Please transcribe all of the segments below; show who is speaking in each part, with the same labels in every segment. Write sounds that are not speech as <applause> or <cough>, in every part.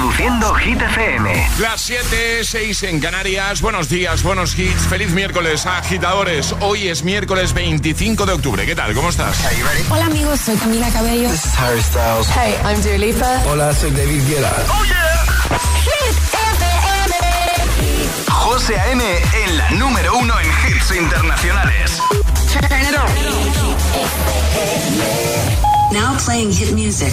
Speaker 1: Reproduciendo Hit FM.
Speaker 2: Las 7, 6 en Canarias. Buenos días, buenos hits. Feliz miércoles, agitadores. Hoy es miércoles 25 de octubre. ¿Qué tal? ¿Cómo estás?
Speaker 3: Hola amigos, soy Camila Cabello.
Speaker 4: This is Harry Styles.
Speaker 3: Hey, I'm Dua Lipa.
Speaker 5: Hola, soy David Guetta.
Speaker 1: ¡Oh, yeah!
Speaker 3: Hit FM.
Speaker 1: José A.M. en la número uno en hits internacionales.
Speaker 3: Turn it on.
Speaker 6: Now playing hit music.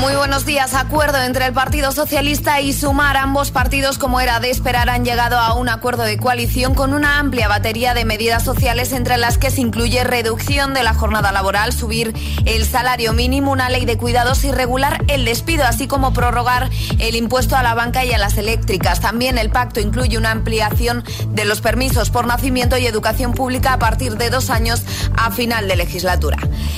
Speaker 7: Muy buenos días. Acuerdo entre el Partido Socialista y Sumar. Ambos partidos, como era de esperar, han llegado a un acuerdo de coalición con una amplia batería de medidas sociales entre las que se incluye reducción de la jornada laboral, subir el salario mínimo, una ley de cuidados y regular el despido, así como prorrogar el impuesto a la banca y a las eléctricas. También el pacto incluye una ampliación de los permisos por nacimiento y educación pública a partir de dos años a final de legislatura.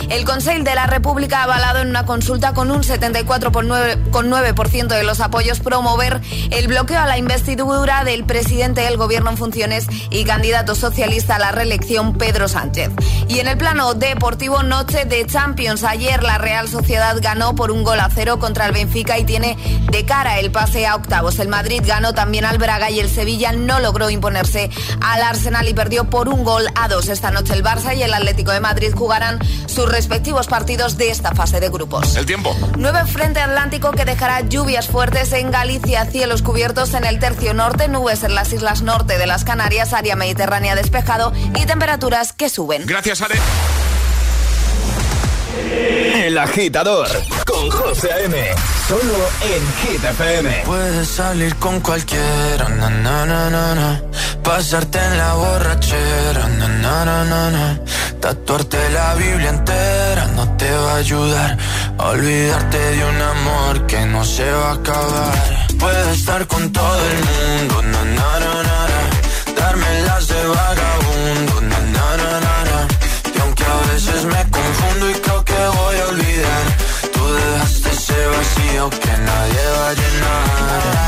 Speaker 7: El Consejo de la República ha avalado en una consulta con un 70 74,9% de los apoyos promover el bloqueo a la investidura del presidente del gobierno en funciones y candidato socialista a la reelección Pedro Sánchez. Y en el plano deportivo, noche de Champions. Ayer la Real Sociedad ganó por un gol a cero contra el Benfica y tiene de cara el pase a octavos. El Madrid ganó también al Braga y el Sevilla no logró imponerse al Arsenal y perdió por un gol a dos. Esta noche el Barça y el Atlético de Madrid jugarán sus respectivos partidos de esta fase de grupos.
Speaker 2: El tiempo.
Speaker 7: Nueve frente atlántico que dejará lluvias fuertes en Galicia, cielos cubiertos en el tercio norte, nubes en las islas norte de las Canarias, área mediterránea despejado y temperaturas que suben.
Speaker 2: Gracias, Ale.
Speaker 1: El agitador con José A.M. Solo en Hit FM.
Speaker 4: Puedes salir con cualquiera, na, na, na, na, na. pasarte en la borrachera, na, na, na, na, na. tatuarte la Biblia entera no te va a ayudar a olvidarte de un amor que no se va a acabar. Puedes estar con todo el mundo, na, na, na, na, darme las de vagabundo, na. y aunque a veces me confundo y creo que voy a olvidar, tú dejaste ese vacío que nadie va a llenar.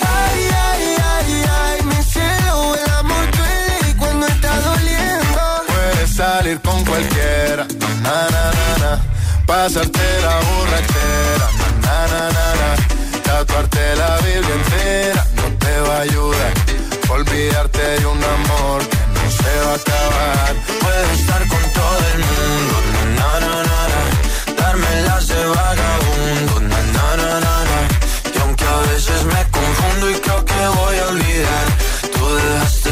Speaker 4: Salir con cualquiera, na, na, na, na. pasarte la borrachera, na, na, na, na, tatuarte la Biblia entera no te va a ayudar. Olvidarte de un amor que no se va a acabar. Puedes estar con todo el mundo, na, na, na, na. darme las de vagabundo, na, na, na, na, na. y aunque a veces me confundo y creo que voy a olvidar, tú dejaste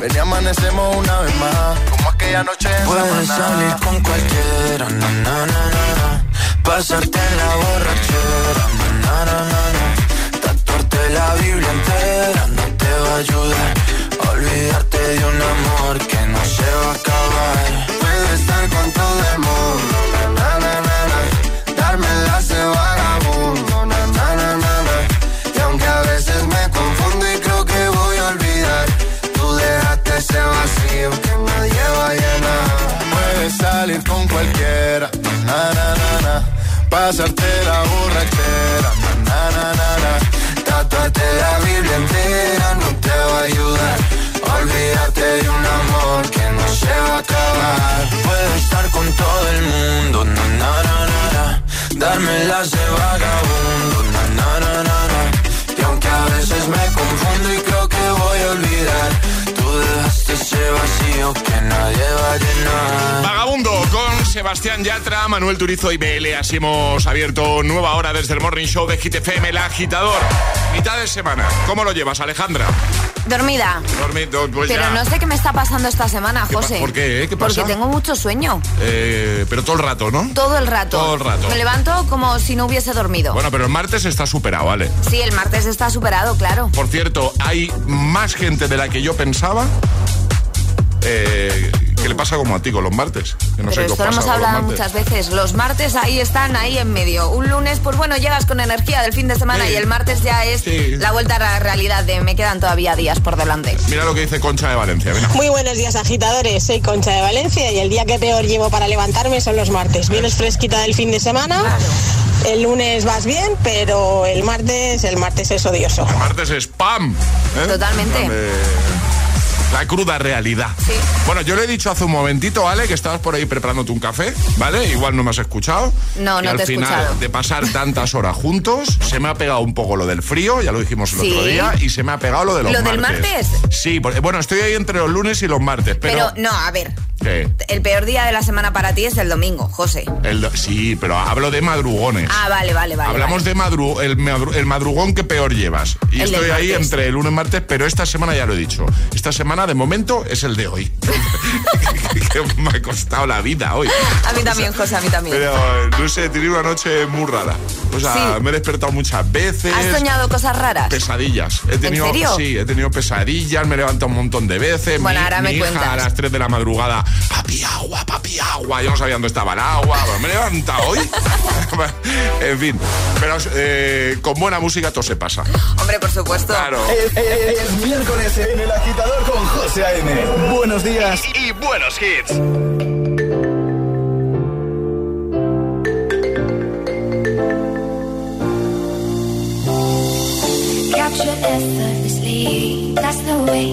Speaker 4: Ven y amanecemos una vez más, como aquella noche en Puedes salir con cualquiera, na, na, na, na, na. Pasarte en la borrachera, na, na, na, na, na. Tatuarte la Biblia entera no te va a ayudar. Olvidarte de un amor que no se va a acabar. Puedes estar con todo el mundo, Pasarte la borrachera, na, na, na, na. Tatuarte la Biblia entera no te va a ayudar. Olvídate de un amor que no se va a acabar. Puedes estar con todo el mundo, na, na, na, na, na. Darme las de vagabundo,
Speaker 5: sueños que nadie va a llenar.
Speaker 2: Vagabundo con Sebastián Yatra, Manuel Turizo y BL. Así hemos abierto nueva hora desde el Morning Show de GTFM, el agitador. Mitad de semana. ¿Cómo lo llevas, Alejandra?
Speaker 7: Dormida.
Speaker 2: Dormido, pues
Speaker 7: Pero
Speaker 2: ya.
Speaker 7: no sé qué me está pasando esta semana,
Speaker 2: ¿Qué pa-
Speaker 7: José.
Speaker 2: por qué, eh? ¿Qué pasa?
Speaker 7: Porque tengo mucho sueño.
Speaker 2: Eh, pero todo el rato, ¿no?
Speaker 7: Todo el rato.
Speaker 2: Todo el rato.
Speaker 7: Me levanto como si no hubiese dormido.
Speaker 2: Bueno, pero el martes está superado, ¿vale?
Speaker 7: Sí, el martes está superado, claro.
Speaker 2: Por cierto, hay más gente de la que yo pensaba. Eh, ¿Qué le pasa como a ti con los martes? Que no sé
Speaker 7: Pero esto lo
Speaker 2: pasa
Speaker 7: hemos hablado muchas veces. Los martes ahí están, ahí en medio. Un lunes, pues bueno, llegas con energía del fin de semana
Speaker 2: Sí.
Speaker 7: y el martes ya es
Speaker 2: Sí.
Speaker 7: la vuelta a la realidad de me quedan todavía días por delante.
Speaker 2: Mira lo que dice Concha de Valencia. Mira.
Speaker 8: Muy buenos días agitadores, soy Concha de Valencia y el día que peor llevo para levantarme son los martes. Vienes fresquita del fin de semana, el lunes vas bien, pero el martes, el martes es odioso.
Speaker 2: El martes es ¡pam! ¿eh?
Speaker 7: Totalmente.
Speaker 2: Donde- La cruda realidad.
Speaker 7: Sí.
Speaker 2: Bueno, yo le he dicho hace un momentito, Ale, que estabas por ahí preparándote un café, ¿vale? Igual no me has escuchado.
Speaker 7: No,
Speaker 2: Y
Speaker 7: no
Speaker 2: al
Speaker 7: te he
Speaker 2: final
Speaker 7: escuchado.
Speaker 2: de pasar tantas horas juntos, se me ha pegado un poco lo del frío, ya lo dijimos el
Speaker 7: Sí.
Speaker 2: otro día, y se me ha pegado lo de los
Speaker 7: ¿Lo del
Speaker 2: martes. Sí, porque, bueno, estoy ahí entre los lunes y los martes, pero...
Speaker 7: Pero, no, a ver.
Speaker 2: ¿Qué?
Speaker 7: El peor día de la semana para ti es el domingo, José.
Speaker 2: El do- sí, pero hablo de madrugones.
Speaker 7: Ah, vale, vale, vale.
Speaker 2: Hablamos
Speaker 7: vale.
Speaker 2: de madru el, madru- el madrugón que peor llevas. Y
Speaker 7: El
Speaker 2: estoy ahí entre el lunes y martes, pero esta semana ya lo he dicho. Esta semana, de momento, es el de hoy. <laughs> que me ha costado la vida hoy.
Speaker 7: A mí también, José, a mí también.
Speaker 2: Pero, no sé, he tenido una noche muy rara. O sea,
Speaker 7: Sí.
Speaker 2: me he despertado muchas veces.
Speaker 7: ¿Has soñado cosas raras?
Speaker 2: Pesadillas. He tenido,
Speaker 7: serio?
Speaker 2: Sí, he tenido pesadillas, me he levantado un montón de veces.
Speaker 7: Bueno,
Speaker 2: mi,
Speaker 7: ahora me
Speaker 2: hija
Speaker 7: cuentas.
Speaker 2: a las 3 de la madrugada, papi agua, papi agua. Yo no sabía dónde estaba el agua. Me he levantado hoy. <laughs> en fin, pero eh, con buena música todo se pasa.
Speaker 7: Hombre, por supuesto.
Speaker 2: Claro.
Speaker 1: Es, es- es miércoles en el agitador con José A.M. Buenos días y buenos hits.
Speaker 9: Effortlessly, that's the way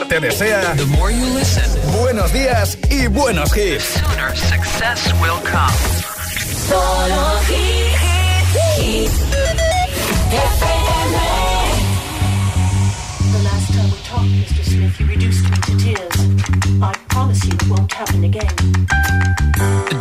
Speaker 1: Agitador te desea buenos días y buenos hits.
Speaker 10: Sooner success will come.
Speaker 3: Solo hit,
Speaker 11: The last time we talked, Mr. Smith, you reduced me to tears. I promise you it won't happen again.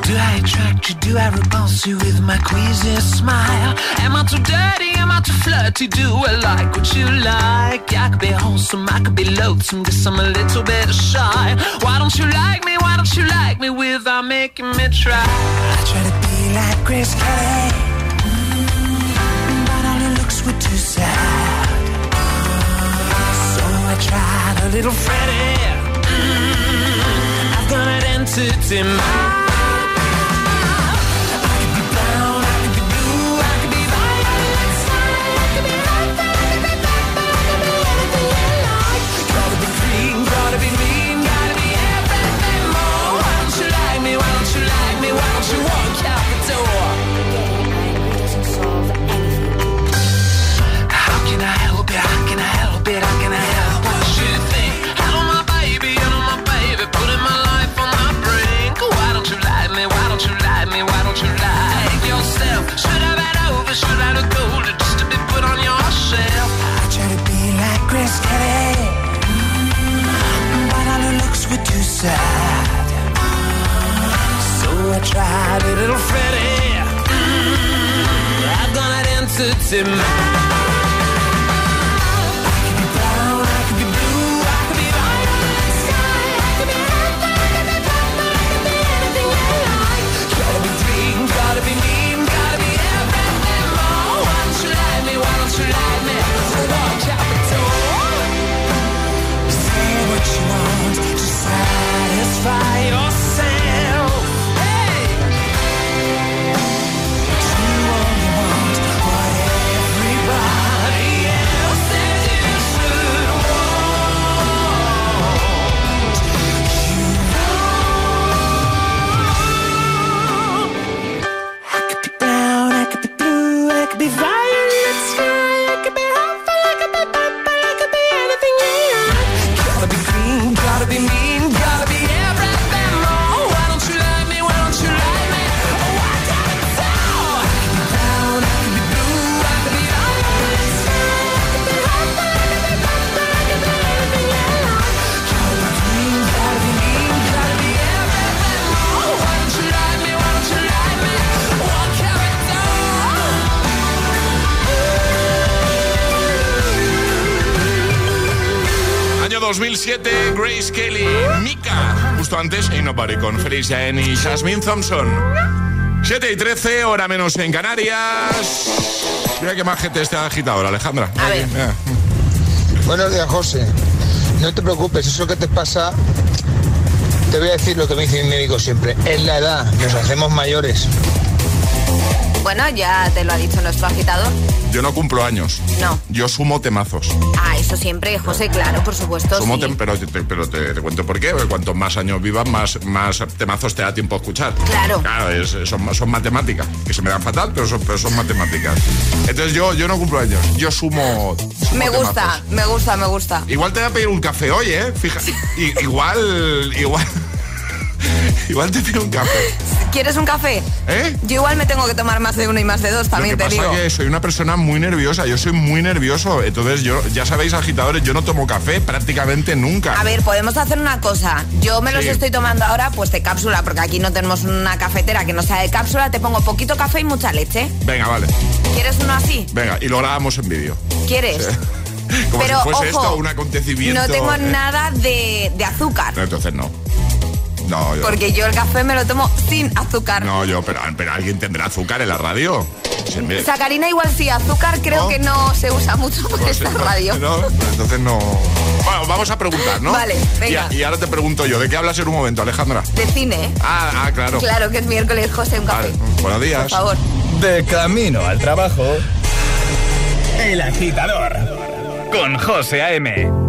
Speaker 10: Do I attract you? Do I repulse you with my queasy smile? Am I too dirty? Am I too flirty? Do I like what you like? I could be wholesome, I could be loathsome, guess I'm a little bit shy. Why don't you like me? Why don't you like me without making me try? I try to be like Grace Kelly, mm, but all her looks were too sad. So I tried a little Freddie. Mm, I've got an entity mind. So I tried a little Freddie. Mm, I've got an entity
Speaker 2: 7, Grace Kelly, Mika. Justo antes, y no pare con Felicia N y Jasmine Thompson. 7 y 13, hora menos en Canarias. Mira qué más gente está agitadora, Alejandra.
Speaker 7: A ver.
Speaker 12: Buenos días, José. No te preocupes, eso que te pasa, te voy a decir lo que me dice mi médico siempre. Es la edad, nos hacemos mayores.
Speaker 7: Bueno, ya te lo ha dicho nuestro agitador.
Speaker 2: Yo no cumplo años.
Speaker 7: No.
Speaker 2: Yo sumo temazos.
Speaker 7: Ah, eso siempre, José, claro, por supuesto.
Speaker 2: Sumo
Speaker 7: sí.
Speaker 2: tem- pero te, pero te, te cuento por qué. porque Cuanto más años vivas, más, más temazos te da tiempo a escuchar.
Speaker 7: Claro.
Speaker 2: Claro, es- son, son matemáticas. Que se me dan fatal, pero son, pero son matemáticas. Entonces yo, yo no cumplo años. Yo sumo. sumo
Speaker 7: Me gusta,
Speaker 2: temazos.
Speaker 7: me gusta, me gusta.
Speaker 2: Igual te voy a pedir un café hoy, ¿eh? Fija, i- igual, igual, igual te pido un café,
Speaker 7: ¿Quieres un café?
Speaker 2: ¿eh?
Speaker 7: Yo igual me tengo que tomar más de uno y más de dos, también
Speaker 2: Lo que
Speaker 7: te
Speaker 2: pasa
Speaker 7: digo.
Speaker 2: que soy una persona muy nerviosa, yo soy muy nervioso, entonces yo, ya sabéis, agitadores, yo no tomo café prácticamente nunca.
Speaker 7: A ver, podemos hacer una cosa. Yo me los
Speaker 2: Sí.
Speaker 7: estoy tomando ahora pues de cápsula, porque aquí no tenemos una cafetera que no sea de cápsula. Te pongo poquito café y mucha leche.
Speaker 2: Venga, vale,
Speaker 7: ¿Quieres uno así?
Speaker 2: venga, y lo grabamos en vídeo.
Speaker 7: ¿Quieres? <laughs>
Speaker 2: Como
Speaker 7: Pero,
Speaker 2: si fuese
Speaker 7: ojo,
Speaker 2: esto un acontecimiento.
Speaker 7: No tengo
Speaker 2: ¿eh?
Speaker 7: nada de, de azúcar.
Speaker 2: No, entonces no. No, yo.
Speaker 7: Porque yo el café me lo tomo sin azúcar.
Speaker 2: No, yo, pero, pero alguien tendrá azúcar en la radio. Me-
Speaker 7: Sacarina igual sí, azúcar creo
Speaker 2: ¿No?
Speaker 7: que no se usa mucho por
Speaker 2: Pues,
Speaker 7: esta radio.
Speaker 2: no, entonces no. Bueno, vamos a preguntar, ¿no?
Speaker 7: Vale, venga.
Speaker 2: Y, y ahora te pregunto yo, ¿de qué hablas en un momento, Alejandra?
Speaker 7: De cine, ¿eh?
Speaker 2: Ah, ah, claro.
Speaker 7: Claro que es miércoles, José, un café.
Speaker 2: Vale, buenos días.
Speaker 7: Por favor.
Speaker 1: De camino al trabajo. El agitador. Con José A.M.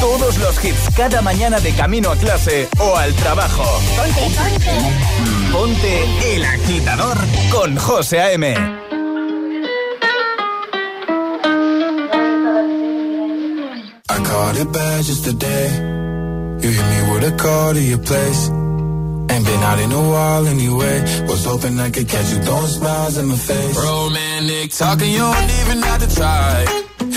Speaker 1: todos los hits cada mañana de camino a clase o al trabajo. Ponte, ponte. Ponte el agitador con José A.M.
Speaker 4: I caught it bad just today. You hit me with a call to your place. Ain't been out in a while anyway. Was hoping I could catch you throwing smiles in my face.
Speaker 13: Romantic talking, you don't even have to try.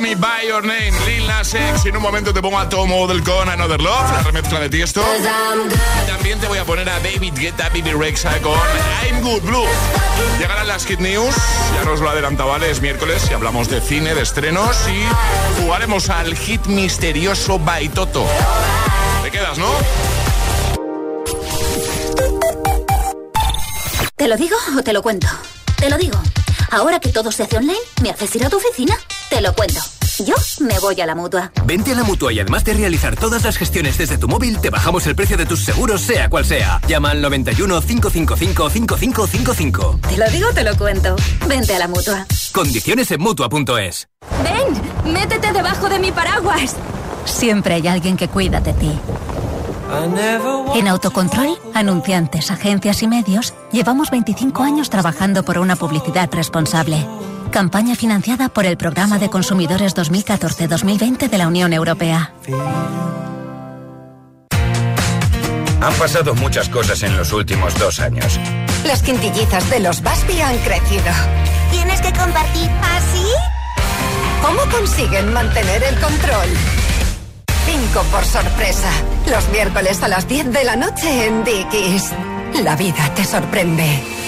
Speaker 13: Me By Your Name,
Speaker 2: Lil Nas X. Y en un momento te pongo a Tom Odell con Another Love, la remezcla de Tiesto. También te voy a poner a David Guetta, Bibi Rexa con I'm Good Blue. Llegarán las Kid News, ya nos lo adelantaba, ¿vale? es miércoles y hablamos de cine, de estrenos y jugaremos al hit misterioso Baitoto. ¿Te quedas, no?
Speaker 14: ¿Te lo digo o te lo cuento? Te lo digo. Ahora que todo se hace online, ¿me haces ir a tu oficina? Te lo cuento. Yo me voy a la mutua.
Speaker 15: Vente a la mutua y además de realizar todas las gestiones desde tu móvil, te bajamos el precio de tus seguros, sea cual sea. Llama al 91 555 5555.
Speaker 14: Te lo digo, te lo cuento. Vente a la mutua.
Speaker 15: Condiciones en mutua.es.
Speaker 14: Ven, métete debajo de mi paraguas. Siempre hay alguien que cuida de ti. En Autocontrol, anunciantes, agencias y medios, llevamos 25 años trabajando por una publicidad responsable. Campaña financiada por el Programa de Consumidores 2014-2020 de la Unión Europea.
Speaker 16: Han pasado muchas cosas en los últimos dos años.
Speaker 17: Las quintillizas de los Baspi han crecido.
Speaker 18: ¿Tienes que compartir así?
Speaker 17: ¿Cómo consiguen mantener el control? Cinco por sorpresa. Los miércoles a las 10 de la noche en Dickies. La vida te sorprende.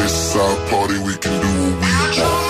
Speaker 19: It's our party, we can do what we want.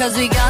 Speaker 20: Cause we gonna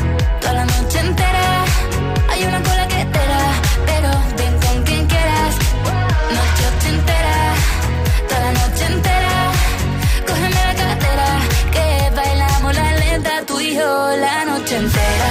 Speaker 21: la noche entera. Hay una cola que te pero ven con quien quieras. Noche ochentera, toda la noche entera. Cógeme la cartera, que bailamos la lenta tú y yo la noche entera.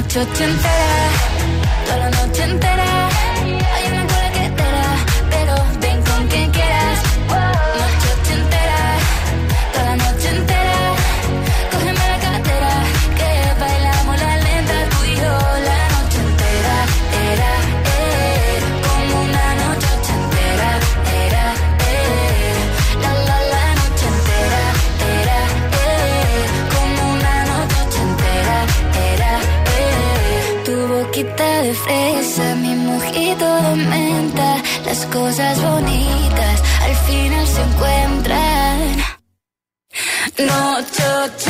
Speaker 21: Noche ochentera, cosas bonitas al final se encuentran. Noche ochentera,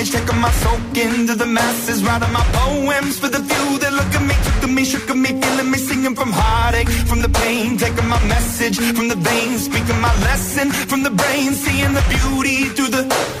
Speaker 5: from a young age, taking my soak into the masses, writing my poems for the few that look at me, took to me, shook me, feeling me, singing from heartache, from the pain, taking my message from the veins, speaking my lesson from the brain, seeing the beauty through the.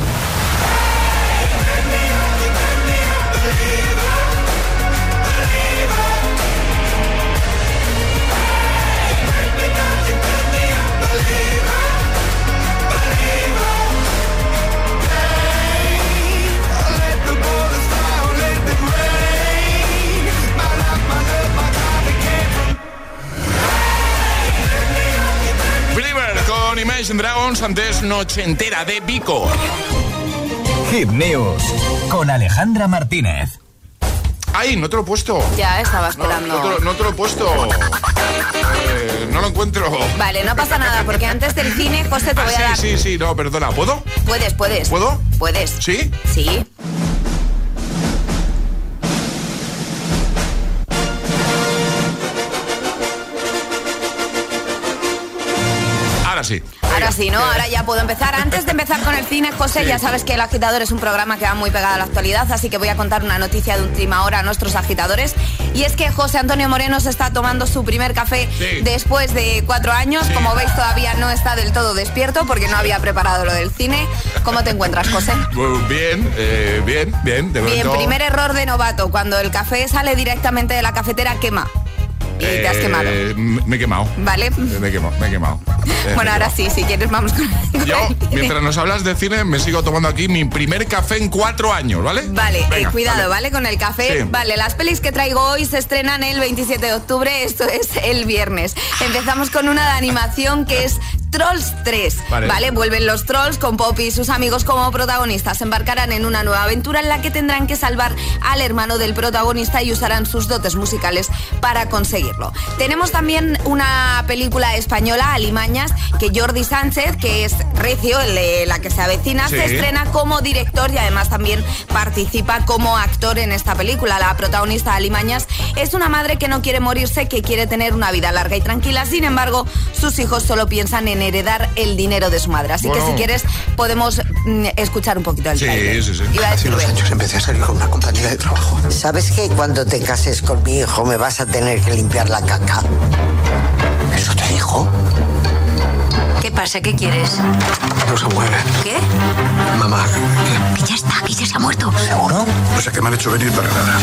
Speaker 2: Imagine Dragons, antes Noche Entera de Vico.
Speaker 1: Hit News con Alejandra Martínez.
Speaker 2: Ay, no te lo he puesto.
Speaker 7: Ya estaba esperando.
Speaker 2: no te, lo- no te lo he puesto. <laughs> Eh, no lo encuentro.
Speaker 7: Vale, no pasa nada, porque antes del cine, José, te
Speaker 2: Ah,
Speaker 7: voy a
Speaker 2: sí,
Speaker 7: dar.
Speaker 2: sí, sí, no, perdona. ¿Puedo?
Speaker 7: Puedes, puedes.
Speaker 2: ¿Puedo?
Speaker 7: Puedes.
Speaker 2: ¿Sí?
Speaker 7: Sí.
Speaker 2: Ahora sí.
Speaker 7: Ahora sí, ¿no? Ahora ya puedo empezar. Antes de empezar con el cine, José,
Speaker 2: Sí.
Speaker 7: ya sabes que El Agitador es un programa que va muy pegado a la actualidad, así que voy a contar una noticia de última hora a nuestros agitadores. Y es que José Antonio Moreno se está tomando su primer café
Speaker 2: Sí.
Speaker 7: después de cuatro años. Como veis, todavía no está del todo despierto porque no había preparado lo del cine. ¿Cómo te encuentras, José?
Speaker 2: Pues bien, eh, bien, bien. De
Speaker 7: Bien,
Speaker 2: momento,
Speaker 7: primer error de novato. Cuando el café sale directamente de la cafetera, quema. Y te has
Speaker 2: eh,
Speaker 7: quemado.
Speaker 2: Me he quemado.
Speaker 7: ¿Vale?
Speaker 2: Me he quemado, me he quemado. Eh, <laughs> me
Speaker 7: Bueno, ahora
Speaker 2: quemado.
Speaker 7: sí, si quieres vamos con...
Speaker 2: Yo, mientras nos hablas de cine, me sigo tomando aquí mi primer café en cuatro años, ¿vale?
Speaker 7: Vale, eh, cuidado, ¿vale? Con el café.
Speaker 2: Sí.
Speaker 7: Vale, las pelis que traigo hoy se estrenan el 27 de octubre, esto es el viernes. Empezamos con una de animación que es Trolls 3.
Speaker 2: Vale.
Speaker 7: Vuelven los trolls con Poppy y sus amigos como protagonistas. Se embarcarán en una nueva aventura en la que tendrán que salvar al hermano del protagonista y usarán sus dotes musicales para conseguirlo. Tenemos también una película española, Alimañas, que Jordi Sánchez, que es Recio, el de la que se avecina,
Speaker 22: Sí.
Speaker 7: se estrena como director y además también participa como actor en esta película. La protagonista Alimañas es una madre que no quiere morirse, que quiere tener una vida larga y tranquila. Sin embargo, sus hijos solo piensan en heredar el dinero de su madre. Así
Speaker 22: Bueno.
Speaker 7: que si quieres podemos mm, escuchar un poquito el
Speaker 22: Sí, sí, sí.
Speaker 7: Iba
Speaker 22: Hace unos años empecé a salir con una compañera de trabajo.
Speaker 23: ¿Sabes que cuando te cases con mi hijo me vas a tener que limpiar la caca?
Speaker 22: ¿Eso te dijo?
Speaker 14: ¿Qué pasa? ¿Qué quieres?
Speaker 22: No se mueve.
Speaker 14: ¿Qué?
Speaker 22: Mamá,
Speaker 14: Que ya está, que ya se ha muerto.
Speaker 22: ¿seguro? No sé qué me han hecho venir para nada.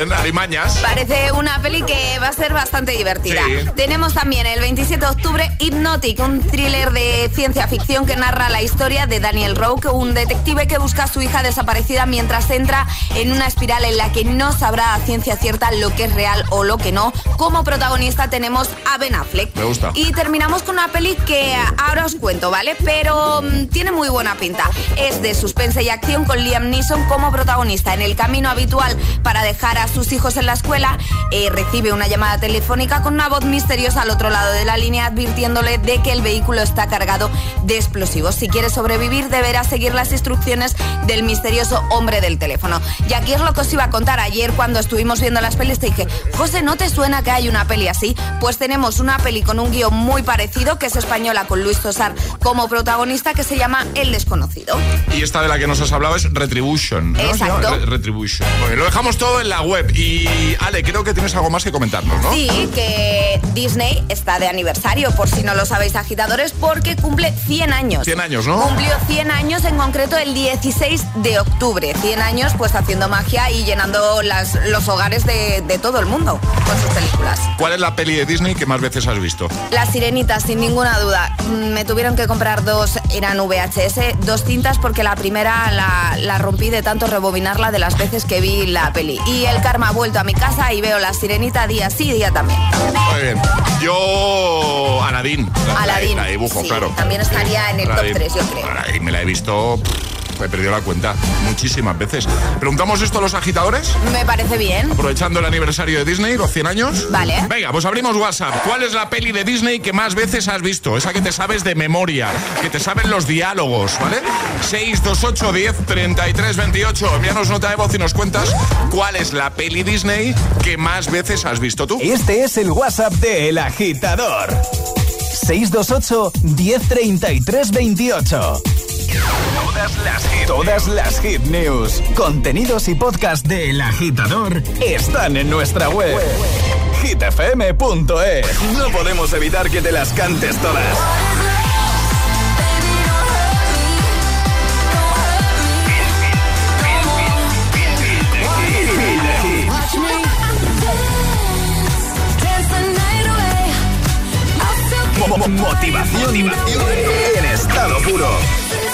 Speaker 2: En Alimañas.
Speaker 7: Parece una peli que va a ser bastante divertida.
Speaker 2: Sí.
Speaker 7: Tenemos también el 27 de octubre Hypnotic, un thriller de ciencia ficción que narra la historia de Daniel Roque, un detective que busca a su hija desaparecida mientras entra en una espiral en la que no sabrá a ciencia cierta lo que es real o lo que no. Como protagonista tenemos a Ben Affleck.
Speaker 2: Me gusta.
Speaker 7: Y terminamos con una peli que ahora os cuento, ¿vale? Pero mm, tiene muy buena pinta. Es de suspense y acción con Liam Neeson como protagonista. En el camino habitual para dejar a sus hijos en la escuela, eh, recibe una llamada telefónica con una voz misteriosa al otro lado de la línea advirtiéndole de que el vehículo está cargado de explosivos. Si quiere sobrevivir, deberá seguir las instrucciones del misterioso hombre del teléfono. Y aquí es lo que os iba a contar. Ayer cuando estuvimos viendo las pelis te dije, José, ¿no te suena que hay una peli así? Pues tenemos una peli con un guion muy parecido, que es española con Luis Tosar como protagonista, que se llama El desconocido.
Speaker 2: Y esta de la que nos has hablado es Retribution. ¿no?
Speaker 7: Exacto.
Speaker 2: Se llama Re- Retribution. Bueno, lo dejamos todo en la web. Y Ale, creo que tienes algo más que comentarnos, ¿no?
Speaker 7: Sí, que Disney está de aniversario, por si no lo sabéis, agitadores, porque cumple 100 años.
Speaker 2: 100 años, ¿no?
Speaker 7: Cumplió 100 años en concreto el 16 de octubre. 100 años pues haciendo magia y llenando las, los hogares de, de todo el mundo con sus películas.
Speaker 2: ¿Cuál es la peli de Disney que más veces has visto?
Speaker 7: La sirenita, sin ninguna duda. Mm, Me tuvieron que comprar dos, eran VHS, dos cintas porque la primera la, la rompí de tanto rebobinarla de las veces que vi la peli. Y el karma ha vuelto a mi casa y veo la sirenita día sí, día también.
Speaker 2: Muy bien. Yo, Aladdin. La,
Speaker 7: Aladdin,
Speaker 2: La, la dibujo,
Speaker 7: sí,
Speaker 2: claro.
Speaker 7: también estaría en el top
Speaker 2: Aladdin.
Speaker 7: 3, yo creo.
Speaker 2: Aladdin me la he visto. pff, he perdido la cuenta muchísimas veces. ¿Preguntamos esto a los agitadores?
Speaker 7: Me parece bien.
Speaker 2: Aprovechando el aniversario de Disney, los 100 años.
Speaker 7: Vale.
Speaker 2: Venga, pues abrimos WhatsApp. ¿Cuál es la peli de Disney que más veces has visto? Esa que te sabes de memoria, que te saben los diálogos, ¿vale? 628 10 33 28. Nota de voz y nos cuentas cuál es la peli Disney que más veces has visto tú.
Speaker 1: Este es el WhatsApp de El Agitador. 628 1033 28 Todas las hit, todas las hit news, contenidos y podcast de El Agitador están en nuestra web. hitfm.es. No podemos evitar que te las cantes todas. Motivación, motivación en estado puro.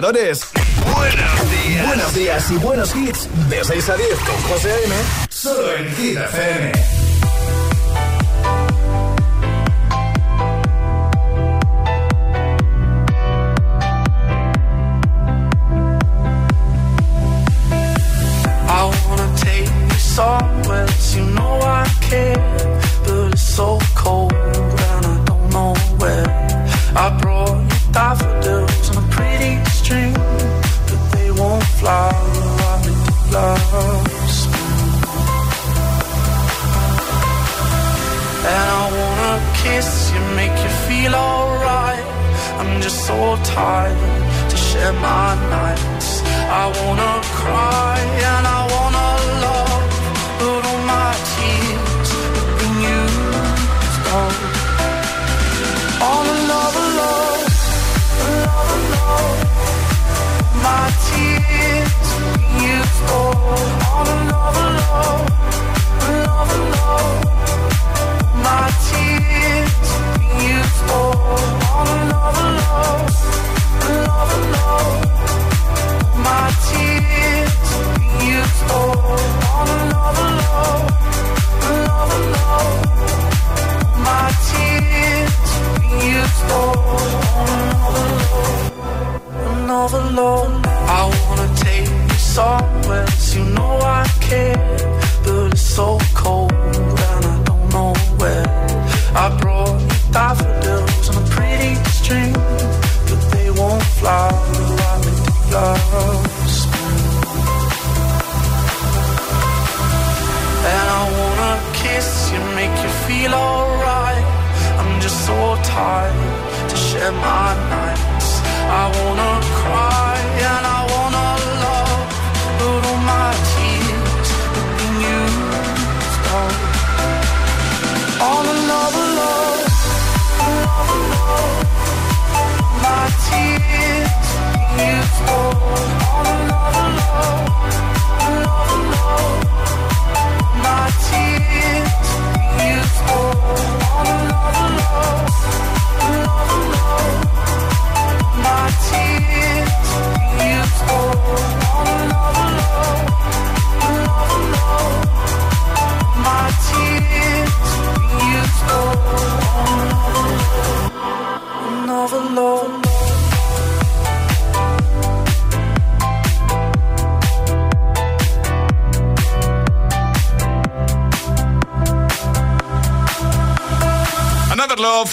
Speaker 1: agitadores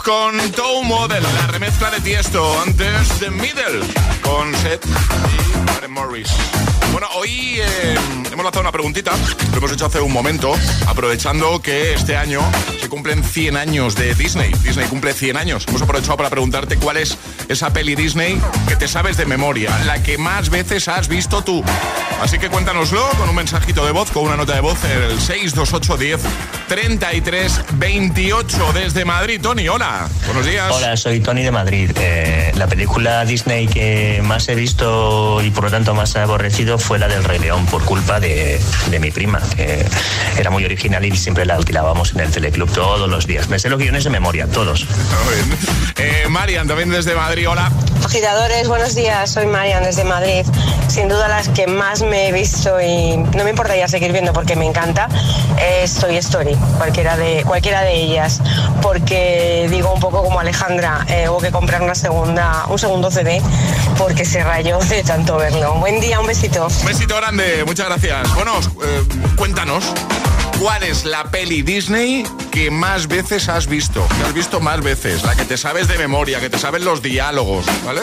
Speaker 1: con
Speaker 2: Toe Model, la remezcla de Tiesto, antes The Middle con Seth y Karen Morris. Bueno, hoy eh, hemos lanzado una preguntita, lo hemos hecho hace un momento, aprovechando que este año se cumplen 100 años de Disney. Disney cumple 100 años. Hemos aprovechado para preguntarte cuál es esa peli Disney que te sabes de memoria, la que más veces has visto tú. Así que cuéntanoslo con un mensajito de voz, con una nota de voz el 62810 33 28 desde Madrid. Tony, hola. Buenos días.
Speaker 24: Hola, soy Tony de Madrid. Eh, la película Disney que más he visto y por lo tanto más he aborrecido fue la del Rey León por culpa de, de mi prima, que era muy original y siempre la alquilábamos en el teleclub todos los días. Me sé los guiones de memoria, todos.
Speaker 2: Muy bien. Eh, Marian, también desde Madrid, hola.
Speaker 25: Agitadores, buenos días, soy Marian desde Madrid. Sin duda las que más me he visto y no me importaría seguir viendo porque me encanta es Toy Story, cualquiera de, cualquiera de ellas. Porque digo un poco como Alejandra, eh, hubo que comprar una segunda, un segundo CD porque se rayó de tanto verlo. Buen día, un besito.
Speaker 2: Un besito grande, muchas gracias. Bueno, eh, cuéntanos. ¿Cuál es la peli Disney que más veces has visto? Que has visto más veces. La que te sabes de memoria, que te sabes los diálogos, ¿vale?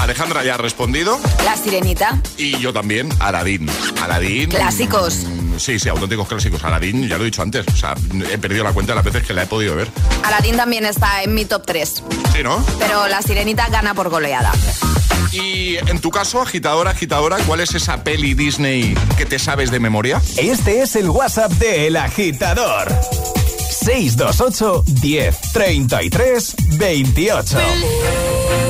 Speaker 2: Alejandra ya ha respondido.
Speaker 7: La sirenita.
Speaker 2: Y yo también, Aladín. Aladín.
Speaker 7: Clásicos.
Speaker 2: Sí, sí, auténticos clásicos. Aladín, ya lo he dicho antes. O sea, he perdido la cuenta de las veces que la he podido ver.
Speaker 7: Aladdin también está en mi top 3.
Speaker 2: Sí, ¿no?
Speaker 7: Pero la sirenita gana por goleada.
Speaker 2: Y en tu caso, agitadora, agitadora, ¿cuál es esa peli Disney que te sabes de memoria?
Speaker 1: Este es el WhatsApp de El Agitador. 628 10 33 28.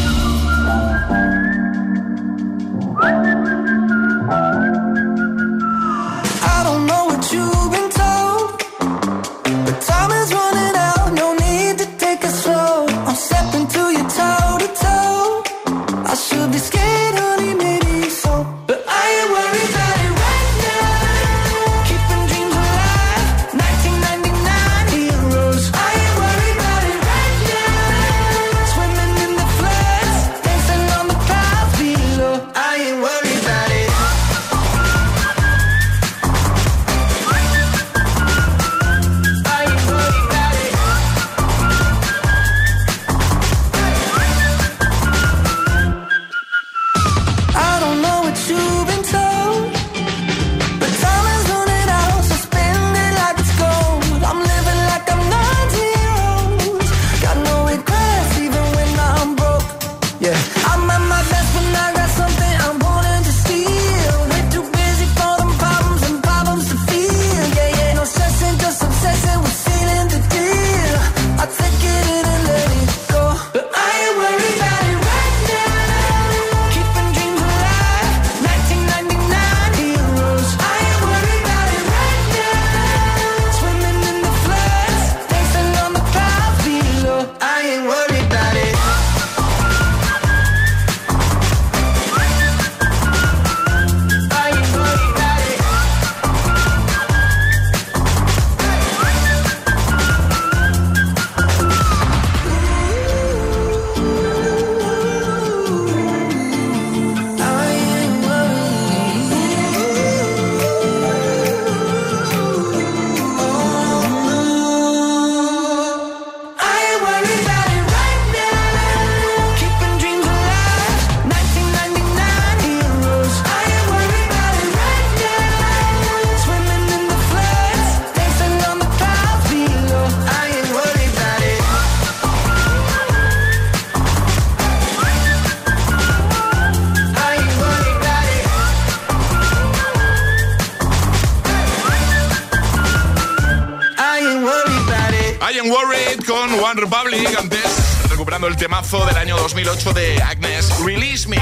Speaker 2: Pitcon, One Republic, antes el temazo del año 2008 de Agnes, Release Me.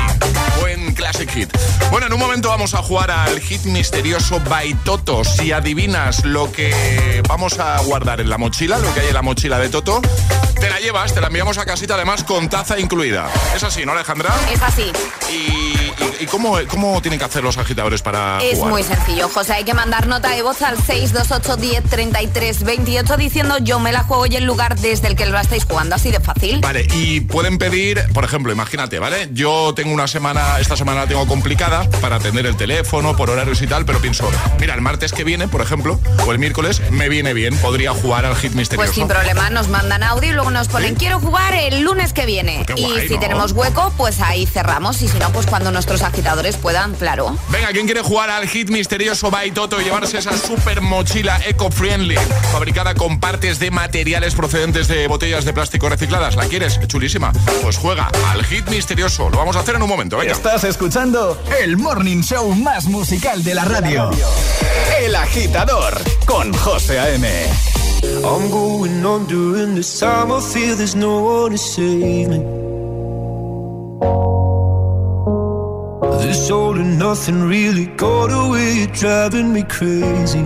Speaker 2: Buen classic hit. Bueno, en un momento vamos a jugar al hit misterioso by Toto. Si adivinas lo que vamos a guardar en la mochila, lo que hay en la mochila de Toto, te la llevas, te la enviamos a casita además con taza incluida. Es así, ¿no, Alejandra?
Speaker 7: Es así.
Speaker 2: ¿Y, cómo, cómo, tienen que hacer los agitadores para
Speaker 7: Es muy sencillo, José. Hay que mandar nota de voz al 628 10 33 28 diciendo yo me la juego y el lugar desde el que lo estáis jugando. Así de fácil.
Speaker 2: Vale, y pueden pedir, por ejemplo, imagínate, ¿vale? Yo tengo una semana, esta semana la tengo complicada para atender el teléfono, por horarios y tal, pero pienso, mira, el martes que viene, por ejemplo, o el miércoles, me viene bien, podría jugar al hit misterioso.
Speaker 7: Pues sin problema, nos mandan audio y luego nos ponen, quiero jugar el lunes que viene. y si tenemos hueco, pues ahí cerramos. Y si no, pues cuando nuestros agitadores puedan, claro.
Speaker 2: Venga, ¿quién quiere jugar al hit misterioso by Toto y llevarse esa super mochila eco-friendly, fabricada con partes de materiales procedentes de botellas de plástico recicladas? ¿La quieres? Chulísima. Pues juega al hit misterioso. Lo vamos a hacer en un momento, venga.
Speaker 26: Estás escuchando el morning show más musical de la radio. El agitador con José A.M.
Speaker 10: I'm going on during this time. I feel there's no one to save me. This all and nothing really got away, driving me crazy.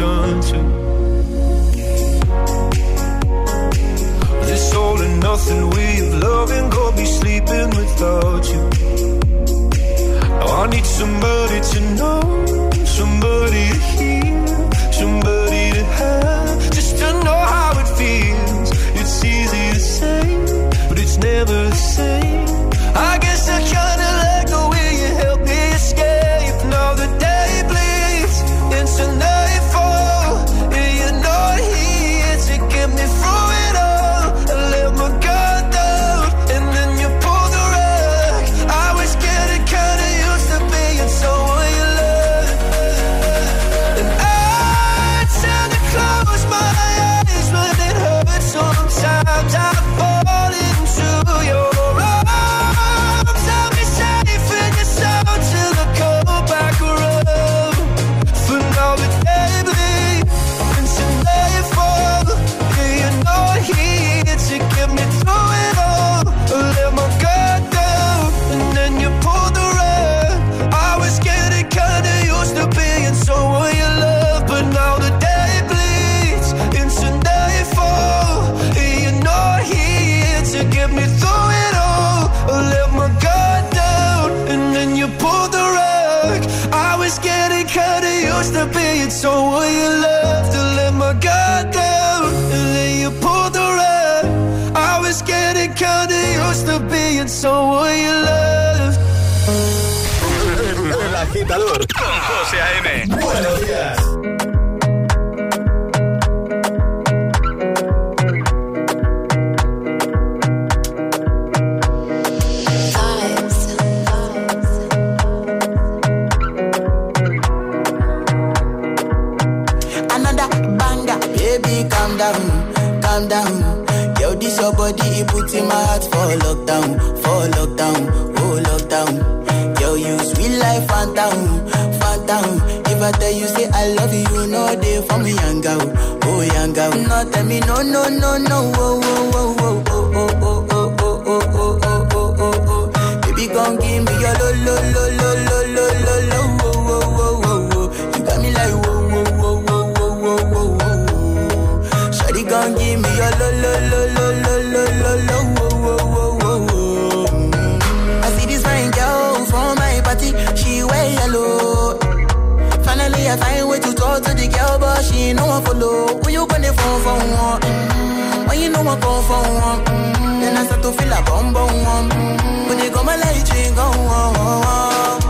Speaker 10: sunshine. This all and nothing way of loving. go be sleeping without you. Now I need somebody to know, somebody to hear, somebody to have, just to know how it feels. It's easy to say, but it's never the same. Will you love?
Speaker 1: El agitador con José A.M. Buenos días.
Speaker 27: another banger. Baby, calm down, calm down. Yo, this your body, it puts in my heart for lockdown, for lockdown, oh lockdown. Yo, you sweet life, phantom, phantom. If I tell you say I love you, know they for me, young oh young. No, tell me no, no, no, no, oh, oh, oh, oh, oh, oh, oh, oh, oh, oh, oh, oh, oh, oh, oh. Baby, come give me your lo, lo, lo, lo, She know I follow. When you when phone for one. Mm-hmm. When you know I come for one. Mm. Then I start to feel a bum bum. Mm-hmm. When they go my light,
Speaker 28: you go. Oh, oh. oh, oh.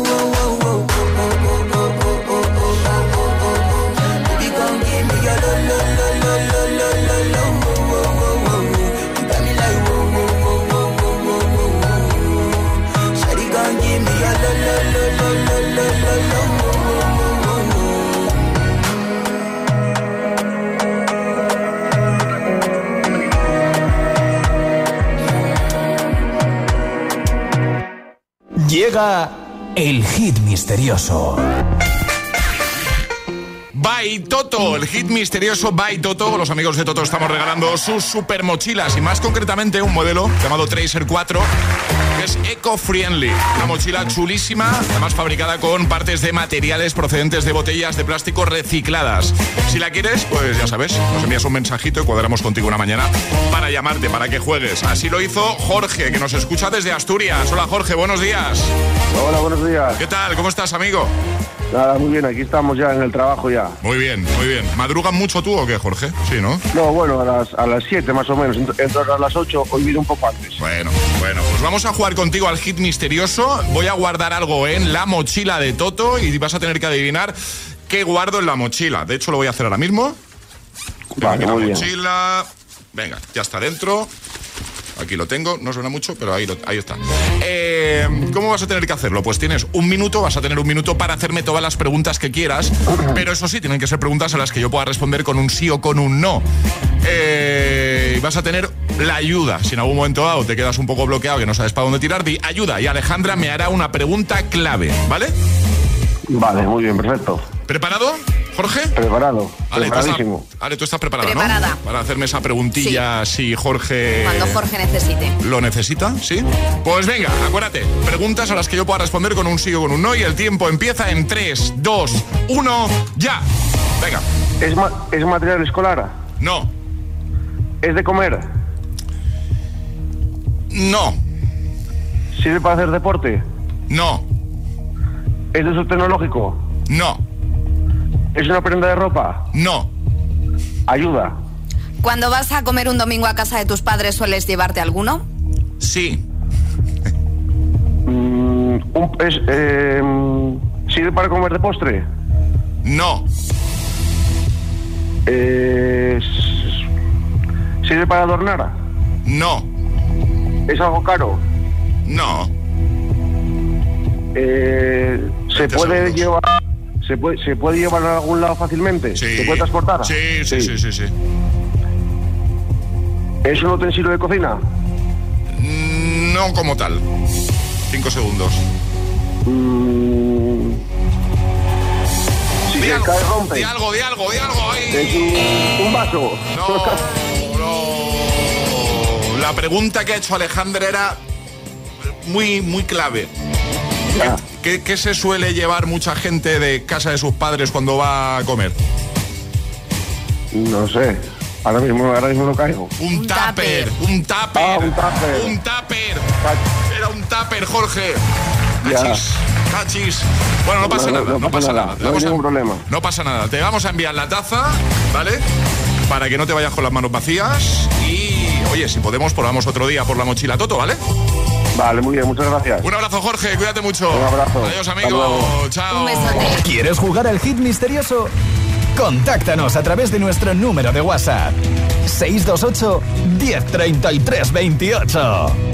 Speaker 1: El hit misterioso.
Speaker 2: By Toto, el hit misterioso By Toto. Los amigos de Toto estamos regalando sus super mochilas y más concretamente un modelo llamado Tracer 4 que es eco-friendly. Una mochila chulísima, además fabricada con partes de materiales procedentes de botellas de plástico recicladas. Si la quieres, pues ya sabes, nos envías un mensajito y cuadramos contigo una mañana para llamarte, para que juegues. Así lo hizo Jorge, que nos escucha desde Asturias. Hola Jorge, buenos días.
Speaker 29: Hola, buenos días.
Speaker 2: ¿Qué tal? ¿Cómo estás, amigo?
Speaker 29: Nada, muy bien, aquí estamos ya en el trabajo ya.
Speaker 2: Muy bien, muy bien. ¿Madrugan mucho tú o qué, Jorge? Sí, ¿no?
Speaker 29: No, bueno, a las, a las 7 más o menos, ent- entro a las 8, hoy vine un poco antes.
Speaker 2: Bueno, bueno, pues vamos a jugar contigo al hit misterioso. Voy a guardar algo en la mochila de Toto y vas a tener que adivinar qué guardo en la mochila. De hecho, lo voy a hacer ahora mismo. Aquí la
Speaker 29: muy bien.
Speaker 2: mochila. Venga, ya está dentro. Aquí lo tengo, no suena mucho, pero ahí, lo- ahí está. Eh, ¿Cómo vas a tener que hacerlo? Pues tienes un minuto, vas a tener un minuto para hacerme todas las preguntas que quieras, pero eso sí, tienen que ser preguntas a las que yo pueda responder con un sí o con un no. Eh, vas a tener la ayuda. Si en algún momento dado te quedas un poco bloqueado, que no sabes para dónde tirar, di ayuda y Alejandra me hará una pregunta clave, ¿vale?
Speaker 29: Vale, muy bien, perfecto.
Speaker 2: ¿Preparado, Jorge?
Speaker 29: Preparado,
Speaker 2: Ale, tú estás,
Speaker 29: preparadísimo.
Speaker 2: Ale, tú estás preparada,
Speaker 7: Preparada.
Speaker 2: ¿no? Para hacerme esa preguntilla si Jorge...
Speaker 7: Cuando Jorge necesite.
Speaker 2: ¿Lo necesita? ¿Sí? Pues venga, acuérdate. Preguntas a las que yo pueda responder con un sí o con un no y el tiempo empieza en 3, 2, 1, ya. Venga.
Speaker 29: ¿Es, ma- ¿Es material escolar?
Speaker 2: No.
Speaker 29: ¿Es de comer?
Speaker 2: No.
Speaker 29: ¿Sirve para hacer deporte?
Speaker 2: No.
Speaker 29: ¿Es de uso tecnológico?
Speaker 2: No.
Speaker 29: ¿Es una prenda de ropa?
Speaker 2: No.
Speaker 29: ¿Ayuda?
Speaker 7: Cuando vas a comer un domingo a casa de tus padres, ¿sueles llevarte alguno?
Speaker 2: Sí.
Speaker 29: Mm, un- es, eh, ¿Sirve para comer de postre?
Speaker 2: No.
Speaker 29: Eh, ¿Sirve para adornar?
Speaker 2: No.
Speaker 29: ¿Es algo caro?
Speaker 2: No.
Speaker 29: Eh, ¿Se puede llevar se puede, se puede llevar a algún lado fácilmente? ¿Se puede transportar?
Speaker 2: Sí, sí, sí, sí, sí.
Speaker 29: ¿Es un utensilio de cocina?
Speaker 2: Mm, No como tal. Cinco segundos.
Speaker 29: Mm, si
Speaker 2: Di
Speaker 29: se
Speaker 2: algo,
Speaker 29: cae, rompe.
Speaker 2: di algo, di algo, di algo. ahí.
Speaker 29: ¿Es un, un vaso?
Speaker 2: No, no. La pregunta que ha hecho Alejandra era muy, muy clave. ¿Qué, qué se suele llevar mucha gente de casa de sus padres cuando va a comer?
Speaker 29: No sé. Ahora mismo, ahora mismo no caigo.
Speaker 2: Un tupper, un tupper.
Speaker 29: Ah, un tupper.
Speaker 2: Un tupper. Era un tupper, Jorge.
Speaker 29: Ya.
Speaker 2: Cachis, cachis. Bueno, no pasa
Speaker 29: No, no,
Speaker 2: nada, no,
Speaker 29: no
Speaker 2: pasa nada.
Speaker 29: nada,
Speaker 2: Te
Speaker 29: no hay
Speaker 2: vamos a-
Speaker 29: ningún problema.
Speaker 2: No pasa nada. Te vamos a enviar la taza, ¿vale? Para que no te vayas con las manos vacías. Y, oye, si podemos, probamos otro día por la mochila Toto, ¿vale?
Speaker 29: Vale, muy bien, muchas gracias.
Speaker 2: Un abrazo, Jorge. Cuídate mucho.
Speaker 29: Un abrazo.
Speaker 2: Adiós, amigo. Chao.
Speaker 20: ¿Quieres jugar al hit misterioso? Contáctanos a través de nuestro número de WhatsApp. 628 1033 28.